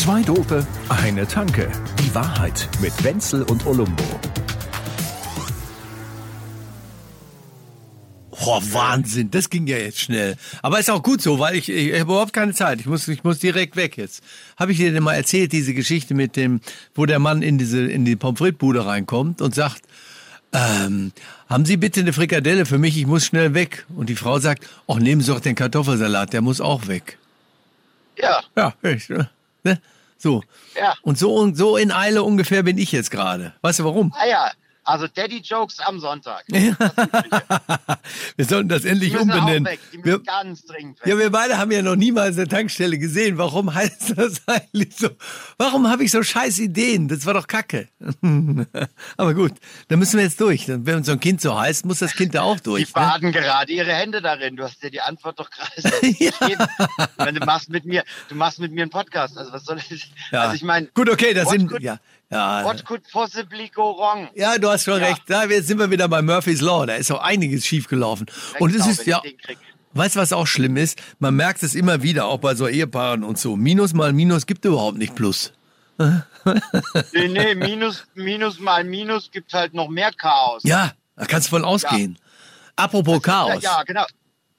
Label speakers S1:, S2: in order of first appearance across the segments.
S1: Zwei Dope, eine Tanke. Die Wahrheit mit Wenzel und Olumbo.
S2: Boah, Wahnsinn, das ging ja jetzt schnell. Aber ist auch gut so, weil ich, ich habe überhaupt keine Zeit. Ich muss, ich muss direkt weg jetzt. Habe ich dir denn mal erzählt, diese Geschichte mit dem, wo der Mann in diese, in die Pommes frites Bude reinkommt und sagt, ähm, haben Sie bitte eine Frikadelle für mich? Ich muss schnell weg. Und die Frau sagt, ach, nehmen Sie doch den Kartoffelsalat, der muss auch weg.
S3: Ja.
S2: Ja, ich, ne? So.
S3: Ja.
S2: Und so und so in Eile ungefähr bin ich jetzt gerade. Weißt du warum?
S3: Ah ja, also Daddy Jokes am Sonntag.
S2: wir sollten das endlich
S3: Die
S2: umbenennen.
S3: Weg. Die
S2: Wir,
S3: ganz dringend weg.
S2: ja, wir beide haben ja noch niemals eine Tankstelle gesehen. Warum heißt das eigentlich so? Warum habe ich so scheiß Ideen? Das war doch Kacke. Aber gut, da müssen wir jetzt durch. Wenn so ein Kind so heißt, muss das Kind da auch
S3: die
S2: durch. Ne?
S3: baden gerade ihre Hände darin. Du hast dir die Antwort doch gerade
S2: Ja.
S3: Wenn du machst mit mir, du machst mit mir einen Podcast. Also was soll ich?
S2: Ja.
S3: Also ich meine,
S2: gut, okay, das sind ja, ja,
S3: what could possibly go wrong?
S2: ja, du hast schon
S3: Ja.
S2: recht. Da jetzt sind wir wieder bei Murphy's Law. Da ist auch einiges schiefgelaufen. Und es ist ja. Weißt du, was auch schlimm ist? Man merkt es immer wieder, auch bei so Ehepaaren und so. Minus mal Minus gibt überhaupt nicht Plus.
S3: Nee, nee, Minus, Minus mal Minus gibt halt noch mehr Chaos.
S2: Ja, da kannst du von ausgehen. Apropos Chaos.
S3: Ja, ja, genau.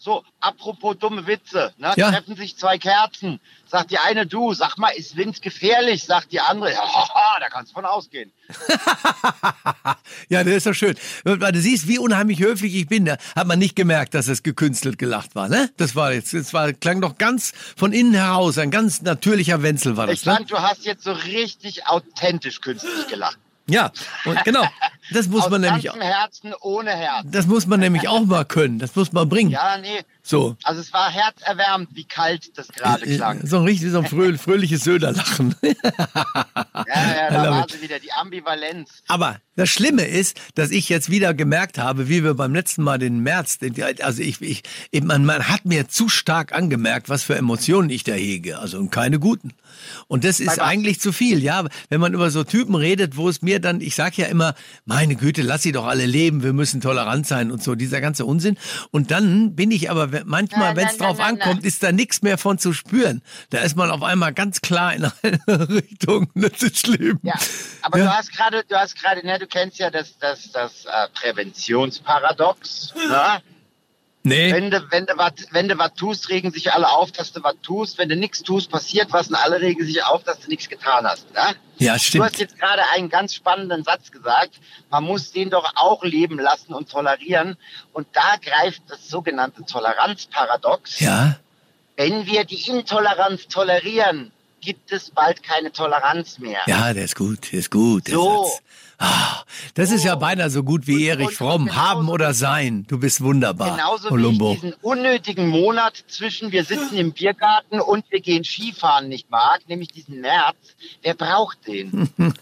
S3: So, apropos dumme Witze. Ne?
S2: Ja.
S3: Treffen sich zwei Kerzen. Sagt die eine, du, sag mal, ist Wind gefährlich? Sagt die andere, ja, haha, da kannst du von ausgehen.
S2: Ja, das ist doch schön. Weil du siehst, wie unheimlich höflich ich bin. Da hat man nicht gemerkt, dass es gekünstelt gelacht war, ne? Das war jetzt, das war, klang doch ganz von innen heraus. Ein ganz natürlicher Wenzel war das,
S3: Ich
S2: ne?
S3: fand, du hast jetzt so richtig authentisch künstlich gelacht.
S2: Ja, und genau. Das muss man nämlich,
S3: ganzem Herzen ohne Herz.
S2: das muss man nämlich auch mal können. Das muss man bringen.
S3: Ja, nee.
S2: So.
S3: Also es war herzerwärmend, wie kalt das gerade
S2: Äh,
S3: klang.
S2: So ein richtig, so ein fröh, fröhliches Söderlachen.
S3: Ja, ja, da war sie wieder, die Ambivalenz.
S2: Aber das Schlimme ist, dass ich jetzt wieder gemerkt habe, wie wir beim letzten Mal den März, also ich, ich, man, man hat mir zu stark angemerkt, was für Emotionen ich da hege, also und keine guten. Und das ist eigentlich zu viel, ja. Wenn man über so Typen redet, wo es mir dann, ich sag ja immer, meine Güte, lass sie doch alle leben, wir müssen tolerant sein und so, dieser ganze Unsinn. Und dann bin ich aber manchmal,
S3: Na,
S2: wenn
S3: na,
S2: es
S3: na,
S2: drauf
S3: na, na.
S2: ankommt, ist da nichts mehr von zu spüren. Da ist man auf einmal ganz klar in eine Richtung. Das ist schlimm.
S3: Ja, aber
S2: Ja.
S3: du hast gerade, du hast gerade, ne, du kennst ja das, das, das äh, Präventionsparadox. Ne?
S2: Nee.
S3: Wenn du, wenn du was, wenn du was tust, regen sich alle auf, dass du was tust. Wenn du nichts tust, passiert was und alle regen sich auf, dass du nichts getan hast. Ne?
S2: Ja,
S3: Du hast
S2: stimmt.
S3: jetzt gerade einen ganz spannenden Satz gesagt. Man muss den doch auch leben lassen und tolerieren. Und da greift das sogenannte Toleranzparadox.
S2: Ja.
S3: Wenn wir die Intoleranz tolerieren, gibt es bald keine Toleranz mehr.
S2: Ja, der ist gut, der ist gut. Der
S3: So.
S2: Satz. Das ist ja beinahe so gut wie Erich Fromm. Haben oder sein. Du bist wunderbar,
S3: Genauso
S2: Columbo.
S3: wie ich diesen unnötigen Monat zwischen wir sitzen im Biergarten und wir gehen Skifahren nicht mag, nämlich diesen März. Wer braucht den?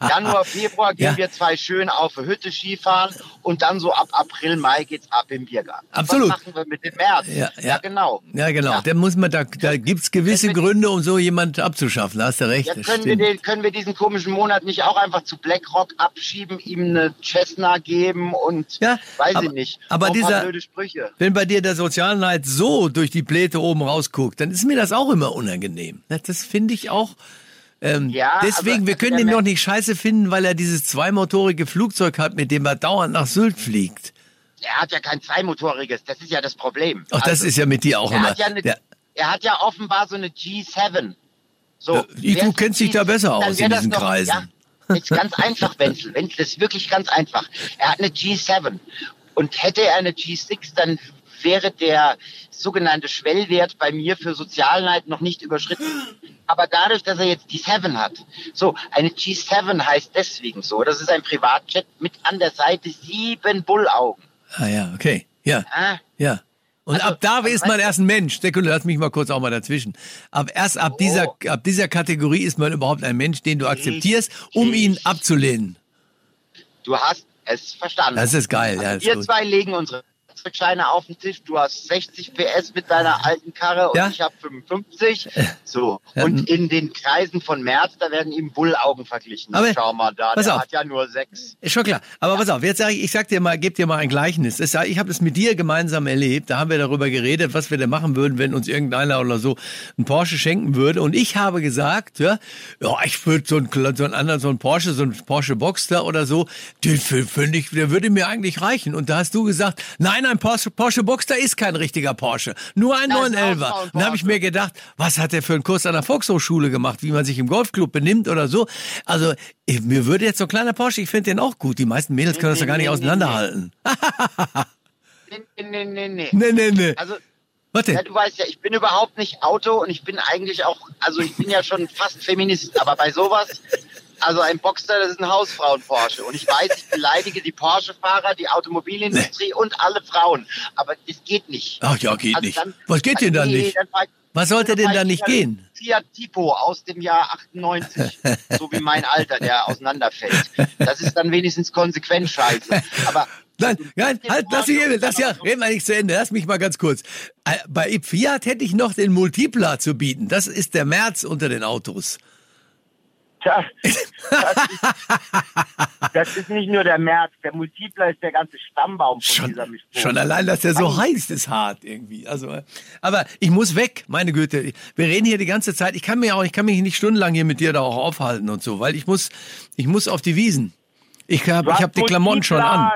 S3: Januar, Februar gehen
S2: Ja.
S3: wir zwei schön auf der Hütte Skifahren und dann so ab April, Mai geht's ab im Biergarten.
S2: Absolut.
S3: Was machen wir mit dem März?
S2: Ja, ja.
S3: genau.
S2: Ja, genau.
S3: Ja.
S2: Da muss man, da, da gibt's gewisse Gründe, um so jemand abzuschaffen. Da hast du recht.
S3: Ja, können, wir den, können wir diesen komischen Monat nicht auch einfach zu BlackRock abschieben, ihm eine Cessna geben und
S2: Ja,
S3: weiß
S2: aber-
S3: ich nicht.
S2: aber
S3: Noch
S2: dieser-
S3: blöde Sprüche.
S2: Wenn bei dir der Sozialneid so durch die Pläte oben rausguckt, dann ist mir das auch immer unangenehm. Das, das finde ich auch. Ähm,
S3: Ja,
S2: deswegen,
S3: aber-
S2: wir können
S3: der
S2: ihn doch nicht scheiße finden, weil er dieses zweimotorige Flugzeug hat, mit dem er dauernd nach Sylt fliegt.
S3: Er hat ja kein zweimotoriges, das ist ja das Problem.
S2: Ach, das
S3: Also,
S2: ist ja mit dir auch
S3: er
S2: immer.
S3: hat ja eine,
S2: Der,
S3: er hat ja offenbar so eine G7. So,
S2: Äh, ich- du
S3: wär's
S2: kennst dich da
S3: G7,
S2: besser aus in
S3: das
S2: diesen
S3: doch-
S2: Kreisen.
S3: Ja, ist ganz einfach, Wenzel. Wenzel, ist wirklich ganz einfach. Er hat eine G7. Und hätte er eine G6, dann wäre der sogenannte Schwellwert bei mir für Sozialneid noch nicht überschritten. Aber dadurch, dass er jetzt die 7 hat, so, eine G7 heißt deswegen so, das ist ein Privatjet mit an der Seite sieben Bullaugen.
S2: ah ja, okay. Ja,
S3: Ah,
S2: ja. Und
S3: Also,
S2: ab da ist man erst ein Mensch. Sekunde, lass mich mal kurz auch mal dazwischen. Ab erst ab dieser,
S3: Oh.
S2: ab dieser Kategorie ist man überhaupt ein Mensch, den du akzeptierst, um ihn abzulehnen.
S3: du hast es verstanden.
S2: Das ist geil, ja.
S3: Also
S2: ist
S3: wir zwei legen unsere Fahrzeugscheine auf dem Tisch, du hast 60 PS mit deiner alten Karre und
S2: Ja.
S3: ich habe 55. So.
S2: Ja.
S3: Und in den Kreisen von Merz, da werden ihm Bullaugen verglichen.
S2: Aber-
S3: Schau mal da, der
S2: auf.
S3: hat ja nur sechs.
S2: Ist schon klar. Aber pass auf, jetzt sage ich, ich sag dir mal, geb dir mal ein Gleichnis. Ich habe das mit dir gemeinsam erlebt. Da haben wir darüber geredet, was wir denn machen würden, wenn uns irgendeiner oder so einen Porsche schenken würde. Und ich habe gesagt, ja, ja ich würde so einen, so einen anderen, so einen Porsche, so einen Porsche Boxster oder so, den finde ich, der würde mir eigentlich reichen. Und da hast du gesagt, nein, ein Porsche, Porsche Boxster ist kein richtiger Porsche. Nur ein
S3: Das ist auch
S2: 911er.
S3: ein
S2: Dann habe ich mir gedacht, was hat der für einen Kurs an der Volkshochschule gemacht, wie man sich im Golfclub benimmt oder so. Also, mir würde jetzt so ein kleiner Porsche, ich finde den auch gut. Die meisten Mädels können das ja gar nicht
S3: nee, nee,
S2: auseinanderhalten.
S3: Nee, nee, nee, nee.
S2: Nee, nee, nee.
S3: Also,
S2: Warte.
S3: ja, du weißt ja, ich bin überhaupt nicht Auto und ich bin eigentlich auch, also ich bin ja schon fast Feminist, aber bei sowas, also ein Boxster, das ist ein Hausfrauen-Porsche. Und ich weiß, ich beleidige die Porsche-Fahrer, die Automobilindustrie und alle Frauen. Aber das geht nicht.
S2: Ach ja, geht
S3: Also
S2: nicht.
S3: dann-
S2: Was geht denn da
S3: Nee,
S2: nicht?
S3: dann
S2: Was sollte denn da
S3: ich
S2: nicht gehen?
S3: Fiat Tipo aus dem Jahr 98. so wie mein Alter, der auseinanderfällt. Das ist dann wenigstens konsequent scheiße. Aber
S2: Nein, nein, halt, lass mich eben, das ja,
S3: dann
S2: reden wir nicht zu Ende, lass mich mal ganz kurz. Äh, Bei Fiat hätte ich noch den Multipla zu bieten. Das ist der März unter den Autos.
S4: Das, ist, das ist nicht nur der März, der Multipler ist der ganze Stammbaum von
S2: Schon,
S4: dieser Mischung.
S2: schon allein, dass der so heiß ist, hart irgendwie. Also, aber ich muss weg, meine Güte. Wir reden hier die ganze Zeit. Ich kann mir auch, ich kann mich nicht stundenlang hier mit dir da auch aufhalten und so, weil ich muss, ich muss auf die Wiesen. Ich habe, ich habe die Klamotten schon an.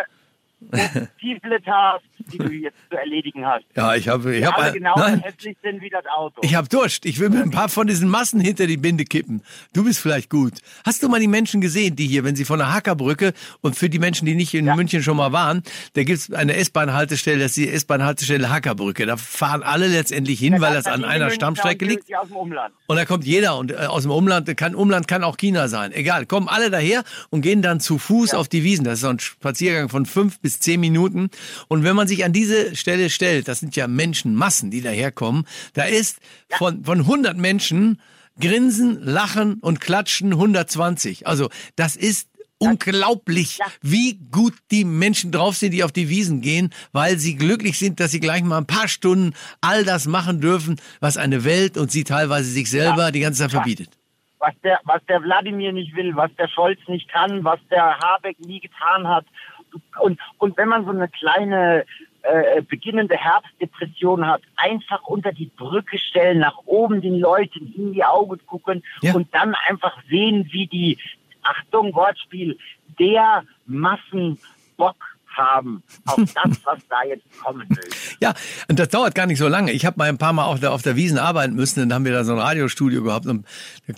S4: Multiple Tasks, die du jetzt zu erledigen hast.
S2: Ja, ich habe, ich
S4: alle genauso
S2: nein,
S4: hässlich sind wie das Auto.
S2: ich habe Durst. Ich will mir ein paar von diesen Massen hinter die Binde kippen. Du bist vielleicht gut. Hast du mal die Menschen gesehen, die hier, wenn sie von der Hackerbrücke und für die Menschen, die nicht in München schon mal waren, da gibt's eine S-Bahn-Haltestelle, das ist die S-Bahn-Haltestelle Hackerbrücke. Da fahren alle letztendlich hin, weil das an einer Stammstrecke liegt.
S4: Die aus dem Umland.
S2: Und da kommt jeder und äh, aus dem Umland, kann Umland kann auch China sein. Egal, kommen alle daher und gehen dann zu Fuß auf die Wiesen. Das ist so ein Spaziergang von fünf bis zehn Minuten. Und wenn man sich an diese Stelle stellt, das sind ja Menschenmassen, die daherkommen, da ist von, von 100 Menschen grinsen, lachen und klatschen 120. Also das ist unglaublich, wie gut die Menschen drauf sind, die auf die Wiesen gehen, weil sie glücklich sind, dass sie gleich mal ein paar Stunden all das machen dürfen, was eine Welt und sie teilweise sich selber die ganze Zeit verbietet.
S4: Was der, was der Wladimir nicht will, was der Scholz nicht kann, was der Habeck nie getan hat. Und, und wenn man so eine kleine äh, beginnende Herbstdepression hat, einfach unter die Brücke stellen, nach oben den Leuten in die Augen gucken
S2: Ja.
S4: und dann einfach sehen, wie die, Achtung, Wortspiel, der Massen Bock haben auf das, was da jetzt kommen will.
S2: Ja, und das dauert gar nicht so lange. Ich habe mal ein paar Mal auch da auf der Wiesen arbeiten müssen, dann haben wir da so ein Radiostudio gehabt und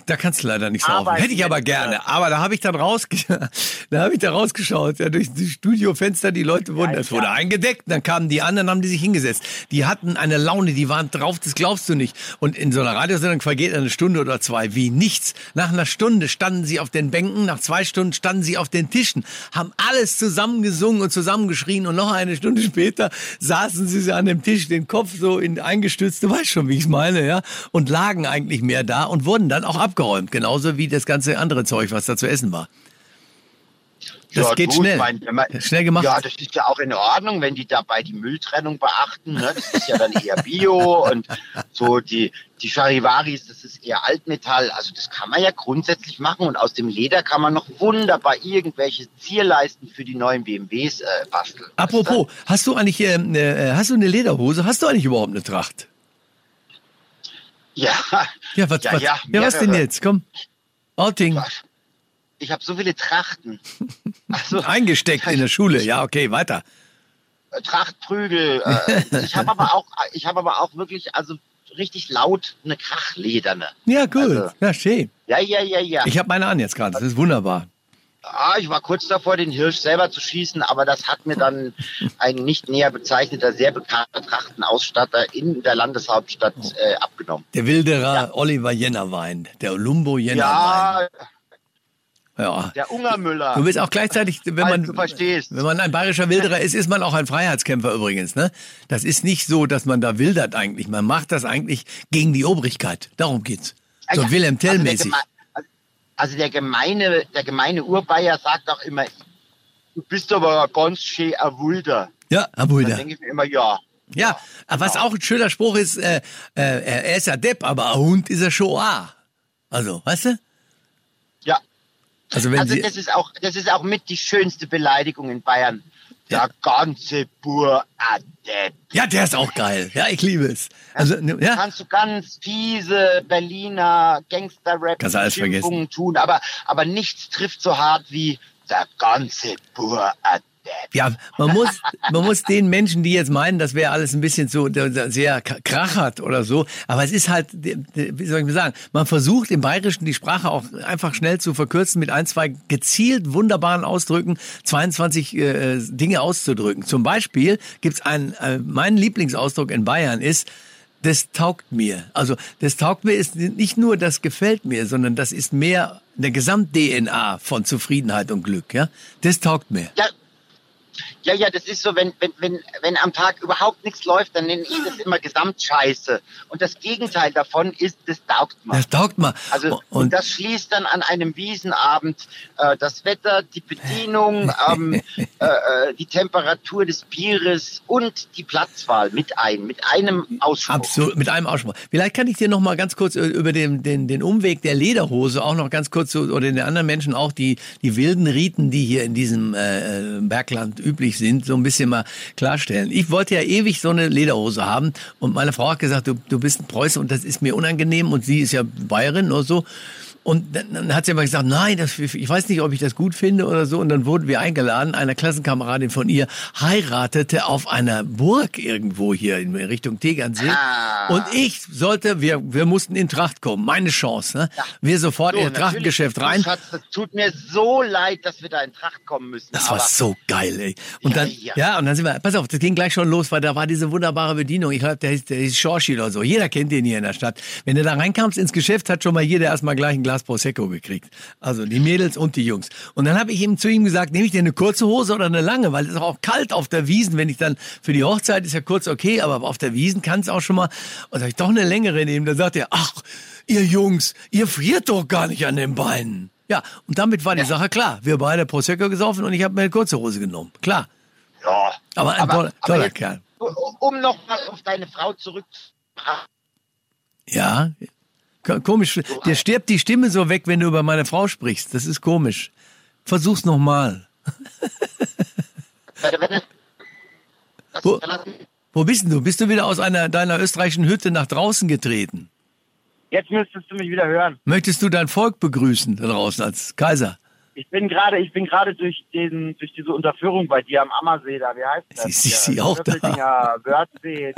S2: da kannst du leider nicht saufen.
S4: Arbeiten
S2: Hätte ich aber gerne. Aber da habe ich dann rausge da habe ich da rausgeschaut, ja, durch die Studiofenster, die Leute wurden,
S4: Ja,
S2: es wurde
S4: ja.
S2: eingedeckt, dann kamen die anderen, haben die sich hingesetzt. Die hatten eine Laune, die waren drauf, das glaubst du nicht. Und in so einer Radiosendung vergeht eine Stunde oder zwei wie nichts. Nach einer Stunde standen sie auf den Bänken, nach zwei Stunden standen sie auf den Tischen, haben alles zusammengesungen und zusammengeschrien und noch eine Stunde später saßen sie an dem Tisch, den Kopf so in eingestützt, du weißt schon, wie ich es meine, ja, und lagen eigentlich mehr da und wurden dann auch abgeräumt, genauso wie das ganze andere Zeug, was da zu essen war. Das
S3: Ja,
S2: geht
S3: gut,
S2: schnell.
S3: mein- man-
S2: Schnell gemacht.
S3: Ja, das ist ja auch in Ordnung, wenn die dabei die Mülltrennung beachten. Ne? Das ist ja dann eher Bio und so die, die Charivaris, das ist eher Altmetall. Also das kann man ja grundsätzlich machen und aus dem Leder kann man noch wunderbar irgendwelche Zierleisten für die neuen BMWs äh, basteln.
S2: Apropos, hast du eigentlich ähm, äh, hast du eine Lederhose? Hast du eigentlich überhaupt eine Tracht?
S3: Ja,
S2: Ja, was,
S3: ja,
S2: was,
S3: ja,
S2: ja, was denn jetzt? Komm. Outing.
S3: Ich habe so viele Trachten. Also,
S2: Eingesteckt in der Schule. Ja, okay, weiter.
S3: äh, Trachtprügel. Äh, ich habe aber auch, ich habe aber auch wirklich, also richtig laut eine Krachlederne.
S2: Ja, gut.
S3: Also-
S2: ja, schön.
S3: Ja, ja, ja, ja.
S2: Ich habe meine an jetzt gerade. Das ist wunderbar.
S3: Ah, ich war kurz davor, den Hirsch selber zu schießen, aber das hat mir dann ein nicht näher bezeichneter, sehr bekannter Trachtenausstatter in der Landeshauptstadt äh, abgenommen.
S2: Der Wilderer Oliver Jennerwein. Der Olumbo Jennerwein.
S3: Ja,
S2: Ja.
S3: der Ungermüller.
S2: Du bist auch gleichzeitig, wenn man, wenn man ein bayerischer Wilderer ist, ist man auch ein Freiheitskämpfer übrigens. Ne? Das ist nicht so, dass man da wildert eigentlich. Man macht das eigentlich gegen die Obrigkeit. Darum geht's. So
S3: Ja,
S2: Wilhelm
S3: also der
S2: Tell-mäßig.
S3: Geme- Also der gemeine, der gemeine Urbayer sagt auch immer, du bist aber ganz schön ein Wulder.
S2: Ja, Herr
S3: Dann
S2: Bulder.
S3: denke ich mir immer, ja.
S2: Ja, aber was auch ein schöner Spruch ist, äh, äh, er ist ja Depp, aber ein Hund ist er Shoah. Also, weißt du?
S3: Ja.
S2: Also wenn
S3: Also
S2: sie,
S3: das ist auch, das ist auch mit die schönste Beleidigung in Bayern. Der ganze Bur
S2: ja, der ist auch geil. Ja, ich liebe es. Also, ne, ja,
S3: Kannst du ganz fiese Berliner Gangster-Rap tun, aber, aber nichts trifft so hart wie der ganze Bur.
S2: Ja, man muss, man muss den Menschen, die jetzt meinen, das wäre alles ein bisschen so äh, sehr krachert oder so, aber es ist halt, wie soll ich mal sagen, man versucht im Bayerischen die Sprache auch einfach schnell zu verkürzen mit ein, zwei gezielt wunderbaren Ausdrücken, 22 äh, Dinge auszudrücken. Zum Beispiel gibt's einen, äh, mein Lieblingsausdruck in Bayern ist, das taugt mir. Also das taugt mir ist nicht nur das gefällt mir, sondern das ist mehr eine Gesamt-DNA von Zufriedenheit und Glück. Ja, das taugt mir.
S3: Ja, ja, ja, das ist so, wenn, wenn, wenn, wenn am Tag überhaupt nichts läuft, dann nenne ich das immer Gesamtscheiße. Und das Gegenteil davon ist, das taugt man.
S2: Das taugt mir.
S3: Also und,
S2: und
S3: das schließt dann an einem Wiesenabend äh, das Wetter, die Bedienung, ähm, äh, äh, die Temperatur des Bieres und die Platzwahl mit ein, mit einem Ausspruch.
S2: Absolut, mit einem Ausspruch. Vielleicht kann ich dir noch mal ganz kurz äh, über den, den, den Umweg der Lederhose auch noch ganz kurz oder den anderen Menschen auch die, die wilden Riten, die hier in diesem äh, Bergland üblich sind, so ein bisschen mal klarstellen. Ich wollte ja ewig so eine Lederhose haben und meine Frau hat gesagt, du, du bist ein Preuße und das ist mir unangenehm und sie ist ja Bayerin oder so. Und dann, dann hat sie aber gesagt, nein, das, ich weiß nicht, ob ich das gut finde oder so. Und dann wurden wir eingeladen. Eine Klassenkameradin von ihr heiratete auf einer Burg irgendwo hier in Richtung Tegernsee.
S3: Ah.
S2: Und ich sollte, wir, wir mussten in Tracht kommen. Meine Chance. Ne? Wir sofort in das
S3: natürlich,
S2: Trachtgeschäft rein.
S3: Schatz, das tut mir so leid, dass wir da in Tracht kommen müssen.
S2: Das war so geil, ey. Und
S3: Ja,
S2: dann,
S3: ja.
S2: ja. und dann sind wir, pass auf, das ging gleich schon los, weil da war diese wunderbare Bedienung. Ich glaube, der hieß, der hieß Schorschi oder so. Jeder kennt den hier in der Stadt. Wenn du da reinkamst ins Geschäft, hat schon mal jeder erstmal gleich ein Glas Prosecco gekriegt. Also die Mädels und die Jungs. Und dann habe ich ihm zu ihm gesagt, nehme ich dir eine kurze Hose oder eine lange? Weil es ist auch kalt auf der Wiesen. Wenn ich dann, für die Hochzeit ist ja kurz okay, aber auf der Wiesen kann es auch schon mal, und soll ich doch eine längere nehmen? Dann sagt er, ach, ihr Jungs, ihr friert doch gar nicht an den Beinen. Ja, und damit war die Sache klar. Wir beide Prosecco gesoffen und ich habe mir eine kurze Hose genommen. Klar.
S3: Ja.
S2: Aber ein toller,
S3: aber
S2: toller
S3: jetzt,
S2: Kerl.
S3: Um noch mal auf deine Frau zurückzukommen.
S2: Ja. Ko- Komisch. Dir stirbt die Stimme so weg, wenn du über meine Frau sprichst. Das ist komisch. Versuch's nochmal. Wo- Wo bist denn du? Bist du wieder aus einer deiner österreichischen Hütte nach draußen getreten?
S4: Jetzt müsstest du mich wieder hören.
S2: Möchtest du dein Volk begrüßen da draußen als Kaiser?
S4: Ich bin gerade, ich bin gerade durch den, durch diese Unterführung bei dir am Ammersee da. Wie heißt das?
S2: Sie- sie- sie auch da.
S4: Wörthsee.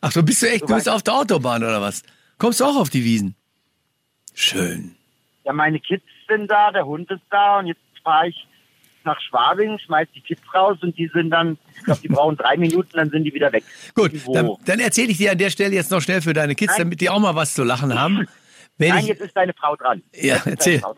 S2: Ach, so bist du echt, du
S4: So
S2: bist auf der Autobahn oder was? Kommst du auch auf die Wiesen? Schön.
S4: Ja, meine Kids sind da, der Hund ist da und jetzt fahre ich nach Schwabing, schmeiß die Kids raus und die sind dann, ich glaube, die brauchen drei Minuten, dann sind die wieder weg.
S2: Gut,
S4: Irgendwo.
S2: dann, dann erzähle ich dir an der Stelle jetzt noch schnell für deine Kids,
S4: Nein.
S2: damit die auch mal was zu lachen haben. Wenn
S4: Nein,
S2: ich,
S4: jetzt ist deine Frau dran.
S2: Ja,
S4: Jetzt
S2: erzähl.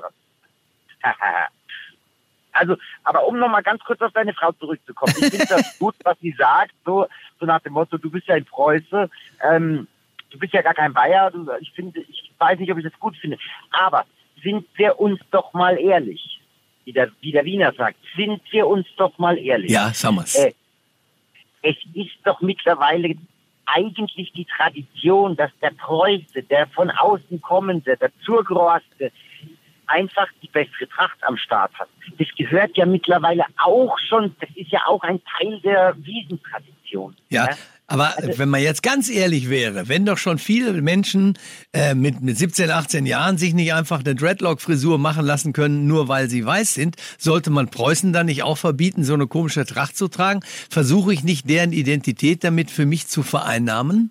S4: Also, aber um nochmal ganz kurz auf deine Frau zurückzukommen. Ich finde das gut, was sie sagt, so, so nach dem Motto, du bist ja ein Preuße, ähm, du bist ja gar kein Bayer, du, ich finde, ich weiß nicht, ob ich das gut finde, aber sind wir uns doch mal ehrlich, wie der, wie der Wiener sagt, sind wir uns doch mal ehrlich.
S2: ja, sag mal's.
S4: Äh, es ist doch mittlerweile eigentlich die Tradition, dass der Preuße, der von außen kommende, der Zurgroaste, einfach die bessere Tracht am Start hat. Das gehört ja mittlerweile auch schon, das ist ja auch ein Teil der Wiesentradition.
S2: Ja,
S4: ne?
S2: Aber wenn man jetzt ganz ehrlich wäre, wenn doch schon viele Menschen äh, mit, mit 17, 18 Jahren sich nicht einfach eine Dreadlock-Frisur machen lassen können, nur weil sie weiß sind, sollte man Preußen dann nicht auch verbieten, so eine komische Tracht zu tragen? Versuche ich nicht deren Identität damit für mich zu vereinnahmen?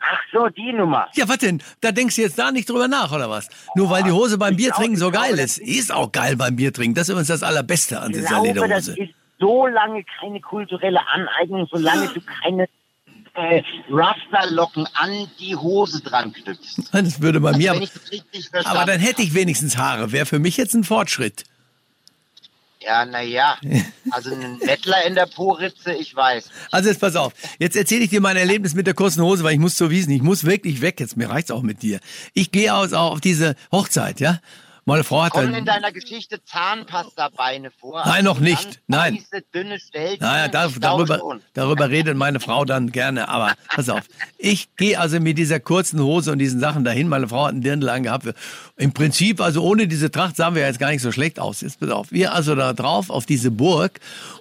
S4: Ach so, die Nummer.
S2: Ja, was denn? Da denkst du jetzt da nicht drüber nach, oder was? Nur weil die Hose beim
S4: Ich
S2: Biertrinken so geil ist. Ist auch geil beim Biertrinken. Das ist übrigens das Allerbeste an dieser
S4: glaube, das
S2: Lederhose.
S4: ist so lange keine kulturelle Aneignung, solange du keine
S3: Äh, Rasterlocken an die Hose dran knüpfst.
S2: Das würde bei
S3: Also
S2: mir.
S3: verstanden
S2: Aber dann hätte ich wenigstens Haare. Wäre für mich jetzt ein Fortschritt.
S3: Ja, naja. Also ein Mettler in der Po-Ritze, ich weiß.
S2: Also jetzt pass auf. Jetzt erzähle ich dir mein Erlebnis mit der kurzen Hose, weil ich muss zur Wiesen. Ich muss wirklich weg jetzt. Mir reicht's auch mit dir. Ich gehe aus auf diese Hochzeit, ja. Meine Frau hat
S3: Kommen in deiner Geschichte Zahnpasta-Beine vor?
S2: Nein, noch nicht. Nein.
S3: Weiße, dünne Stelzen?
S2: Naja, da,
S3: Ich glaube
S2: darüber, darüber redet meine Frau dann gerne. Aber pass auf, ich gehe also mit dieser kurzen Hose und diesen Sachen dahin. Meine Frau hat einen Dirndl angehabt. Im Prinzip, also ohne diese Tracht sahen wir jetzt gar nicht so schlecht aus. Jetzt pass auf, wir also da drauf auf diese Burg.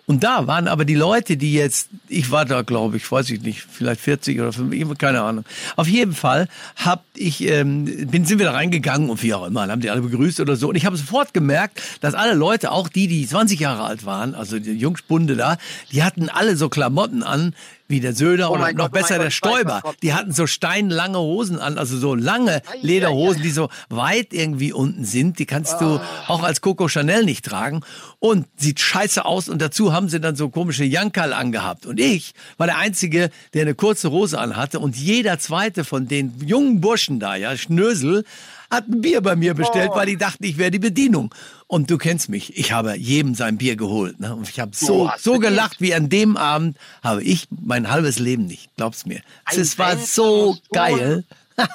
S2: Und da waren aber die Leute, die jetzt, ich war da, glaube ich, weiß ich nicht, vielleicht 40 oder 50, keine Ahnung. Auf jeden Fall hab ich, ähm, bin, sind wir da reingegangen und wie auch immer, haben die alle begrüßt oder so. Und ich habe sofort gemerkt, dass alle Leute, auch die, die 20 Jahre alt waren, also die Jungspunde da, die hatten alle so Klamotten an, wie der Söder
S3: Oh
S2: oder noch
S3: Gott, oh
S2: besser
S3: Gott,
S2: der
S3: was
S2: Stoiber. Die hatten so steinlange Hosen an, also so lange Lederhosen, die so weit irgendwie unten sind. Die kannst du auch als Coco Chanel nicht tragen. Und sieht scheiße aus. Und dazu haben sie dann so komische Jankal angehabt. Und ich war der Einzige, der eine kurze Hose anhatte. Und jeder zweite von den jungen Burschen da, ja, Schnösel, hat ein Bier bei mir bestellt, weil die dachten, ich wäre die Bedienung. Und du kennst mich, ich habe jedem sein Bier geholt. Ne? Und ich habe so, so gelacht wie an dem Abend, habe ich mein halbes Leben nicht. Glaub's mir. Es war so geil.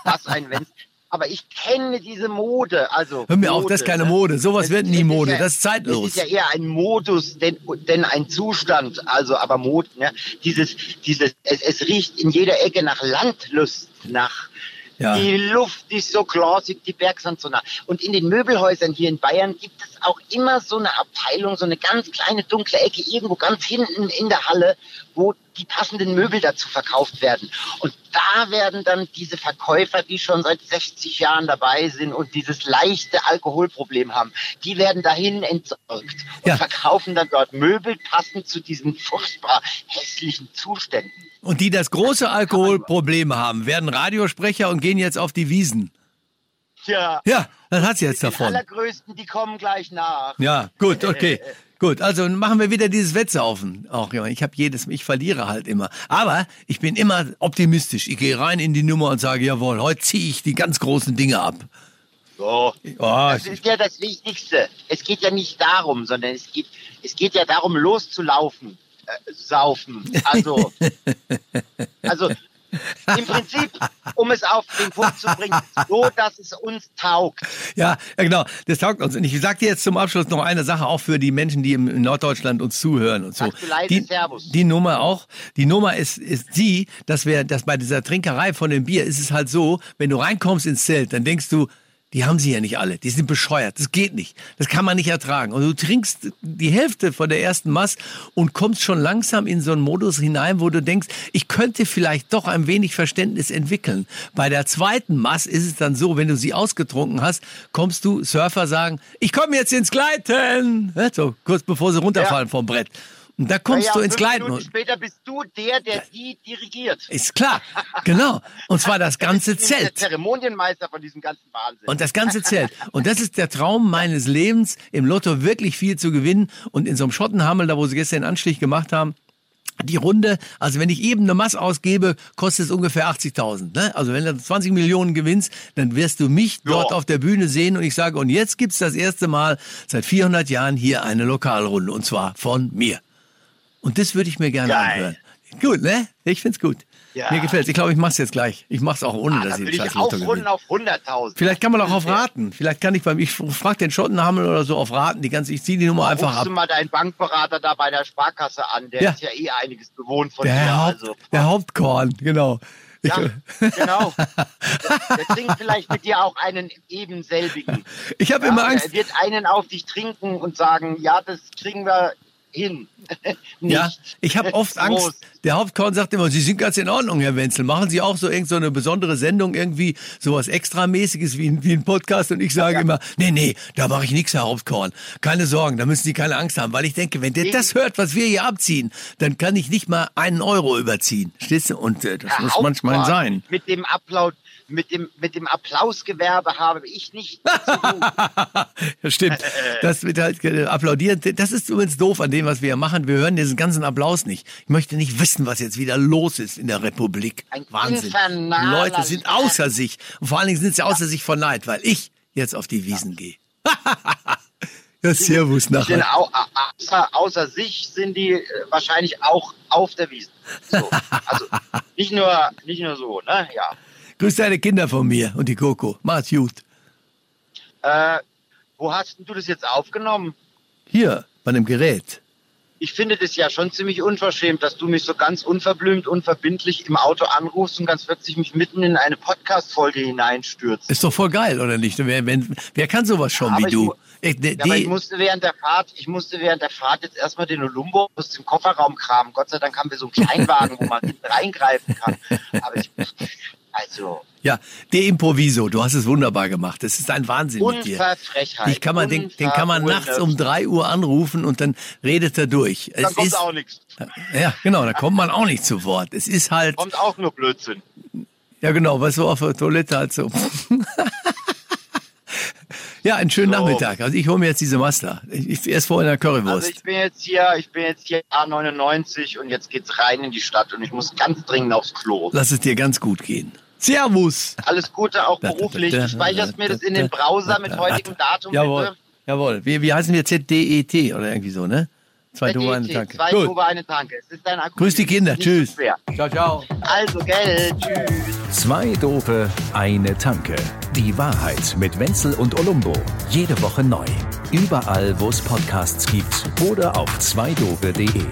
S3: Was ein Wenzel. Aber ich kenne diese Mode. Also
S2: Hör mir auf,
S3: Mode,
S2: das ist keine
S3: ne?
S2: Mode. Sowas wird nie Mode.
S3: ja,
S2: Das ist zeitlos.
S3: Es ist ja eher ein Modus, denn, denn ein Zustand. Also, aber Mode, ne? Dieses, dieses, es, es riecht in jeder Ecke nach Landlust, nach
S2: Ja.
S3: die Luft ist so glasig, die Berge sind so nah. Und in den Möbelhäusern hier in Bayern gibt es auch immer so eine Abteilung, so eine ganz kleine dunkle Ecke irgendwo ganz hinten in der Halle, wo die passenden Möbel dazu verkauft werden. Und da werden dann diese Verkäufer, die schon seit 60 Jahren dabei sind und dieses leichte Alkoholproblem haben, die werden dahin entsorgt und
S2: Ja.
S3: verkaufen dann dort Möbel passend zu diesen furchtbar hässlichen Zuständen.
S2: Und die das große Alkoholproblem haben, werden Radiosprecher und gehen jetzt auf die Wiesen.
S3: Ja.
S2: Ja, das hat's jetzt
S3: Die
S2: davon.
S3: allergrößten, die kommen gleich nach.
S2: Ja, gut, okay. Gut, also machen wir wieder dieses Wettsaufen. Auch ja, ich habe jedes, ich verliere halt immer. Aber ich bin immer optimistisch. Ich gehe rein in die Nummer und sage, jawohl, heute ziehe ich die ganz großen Dinge ab.
S3: So.
S2: Oh,
S3: Das ist ja das Wichtigste. Es geht ja nicht darum, sondern es geht, es geht ja darum, loszulaufen, äh, saufen. Also, also im Prinzip, um es auf den Punkt zu bringen, so, dass es uns taugt.
S2: Ja, ja, genau. Das taugt uns. Und ich sage dir jetzt zum Abschluss noch eine Sache, auch für die Menschen, die im in Norddeutschland uns zuhören und so.
S3: Leise
S2: Die,
S3: Servus.
S2: die Nummer auch. Die Nummer ist, ist die, dass wir, dass bei dieser Trinkerei von dem Bier ist es halt so, wenn du reinkommst ins Zelt, dann denkst du, die haben sie ja nicht alle. Die sind bescheuert. Das geht nicht. Das kann man nicht ertragen. Und du trinkst die Hälfte von der ersten Mass und kommst schon langsam in so einen Modus hinein, wo du denkst, ich könnte vielleicht doch ein wenig Verständnis entwickeln. Bei der zweiten Mass ist es dann so, wenn du sie ausgetrunken hast, kommst du, Surfer sagen, ich komme jetzt ins Gleiten. Ja, So, kurz bevor sie runterfallen vom Brett. Und da kommst
S3: Naja,
S2: du ins Und-
S3: später bist du der, der die dirigiert.
S2: Ist klar. Genau. Und zwar das ganze
S3: bin Der
S2: Zelt.
S3: Zeremonienmeister von diesem ganzen Wahnsinn.
S2: Und das ganze Zelt. Und das ist der Traum meines Lebens, im Lotto wirklich viel zu gewinnen. Und in so einem Schottenhammel, da wo sie gestern den Anstich gemacht haben, die Runde, also wenn ich eben eine Mass ausgebe, kostet es ungefähr 80.000. Ne? Also wenn du 20 Millionen gewinnst, dann wirst du mich dort auf der Bühne sehen und ich sage, und jetzt gibt's das erste Mal seit 400 Jahren hier eine Lokalrunde und zwar von mir. Und das würde ich mir gerne
S3: Geil.
S2: anhören. Gut, ne? Ich find's gut.
S3: Ja.
S2: Mir gefällt's. Ich glaube, ich mach's jetzt gleich. Ich mach's auch ohne,
S3: ah,
S2: dass ich den scheiß
S3: aufrunden auf 100.000.
S2: Vielleicht kann man auch auf Raten. Vielleicht kann ich beim, ich frage den Schottenhammel oder so auf Raten, die ganze, ich ziehe die Nummer einfach
S3: Rufst
S2: ab.
S3: du mal deinen Bankberater da bei der Sparkasse an. Der
S2: Ja.
S3: ist ja eh einiges bewohnt von
S2: Der,
S3: dir.
S2: Haupt,
S3: Also,
S2: der Hauptkorn, genau.
S3: Ja, genau. Der trinkt vielleicht mit dir auch einen eben selbigen.
S2: ich habe
S3: Ja,
S2: immer Angst.
S3: Er wird einen auf dich trinken und sagen, ja, das kriegen wir hin.
S2: Ja, ich habe oft Angst. Der Hauptkorn sagt immer, Sie sind ganz in Ordnung, Herr Wenzel. Machen Sie auch so irgend so eine besondere Sendung, irgendwie sowas Extramäßiges wie, ein- wie ein Podcast? Und ich sage immer, nee, nee, da mache ich nichts, Herr Hauptkorn. Keine Sorgen, da müssen Sie keine Angst haben. Weil ich denke, wenn der das hört, was wir hier abziehen, dann kann ich nicht mal einen Euro überziehen. Stehst du? Und äh, das
S3: Herr
S2: muss manchmal
S3: Hauptmann,
S2: sein.
S3: Mit dem Applaus, mit dem, mit dem Applausgewerbe habe ich nicht zu
S2: stimmt. Das wird halt applaudiert. Das ist übrigens doof an dem, was wir hier machen. Wir hören diesen ganzen Applaus nicht. Ich möchte nicht wissen, was jetzt wieder los ist in der Republik.
S3: Ein
S2: Wahnsinn. Leute sind außer sich. Und vor allen Dingen sind sie außer sich vor Neid, weil ich jetzt auf die Wiesen gehe. ja, servus nachher.
S3: au- außer, außer sich sind die äh, wahrscheinlich auch auf der Wiese. So. Also nicht nur, nicht nur so, ne? Ja.
S2: Grüß deine Kinder von mir und die Coco. Mach's gut.
S3: Äh, Wo hast denn du das jetzt aufgenommen?
S2: Hier, bei dem Gerät.
S3: Ich finde das ja schon ziemlich unverschämt, dass du mich so ganz unverblümt, unverbindlich im Auto anrufst und ganz plötzlich mich mitten in eine Podcast-Folge hineinstürzt.
S2: Ist doch voll geil, oder nicht? Wer, wenn, wer kann sowas schon
S3: Aber
S2: wie du? Ich, die,
S3: Ja, aber ich musste während der Fahrt, ich musste während der Fahrt jetzt erstmal den Olumbo aus dem Kofferraum kramen. Gott sei Dank haben wir so einen Kleinwagen, wo man hinten reingreifen kann. Aber ich, also,
S2: ja, De Improviso, du hast es wunderbar gemacht. Es ist ein Wahnsinn mit dir.
S3: Unverfrechheit.
S2: Ich kann man, den, den kann man nachts um drei Uhr anrufen und dann redet er durch.
S3: Dann
S2: Es
S3: kommt
S2: ist,
S3: auch nichts.
S2: ja, genau, da kommt man auch nicht zu Wort. Es ist halt,
S3: Kommt auch nur Blödsinn.
S2: ja genau, was so auf der Toilette halt so. ja, einen schönen
S3: So.
S2: Nachmittag. Also ich hole mir jetzt diese Mazda. Ich, ich erst vorhin in der
S3: Also
S2: Currywurst.
S3: ich bin jetzt hier, ich bin jetzt hier A99 und jetzt geht's rein in die Stadt und ich muss ganz dringend aufs Klo.
S2: Lass es dir ganz gut gehen. Servus.
S3: Alles Gute auch beruflich. Du speicherst mir das in den Browser mit heutigem Datum
S2: Jawohl,
S3: bitte.
S2: jawohl. Wie, wie heißen wir? ZDET oder irgendwie so, ne? Zwei Tore, eine Tanke.
S3: Zwei. Tore, eine Tanke. Es ist dein Akku.
S2: Grüß die Kinder. Tschüss. Ciao, ciao.
S3: Also, gell, tschüss.
S1: Zwei Dope, eine Tanke. Die Wahrheit mit Wenzel und Olumbo. Jede Woche neu. Überall, wo es Podcasts gibt oder auf zweidope.de.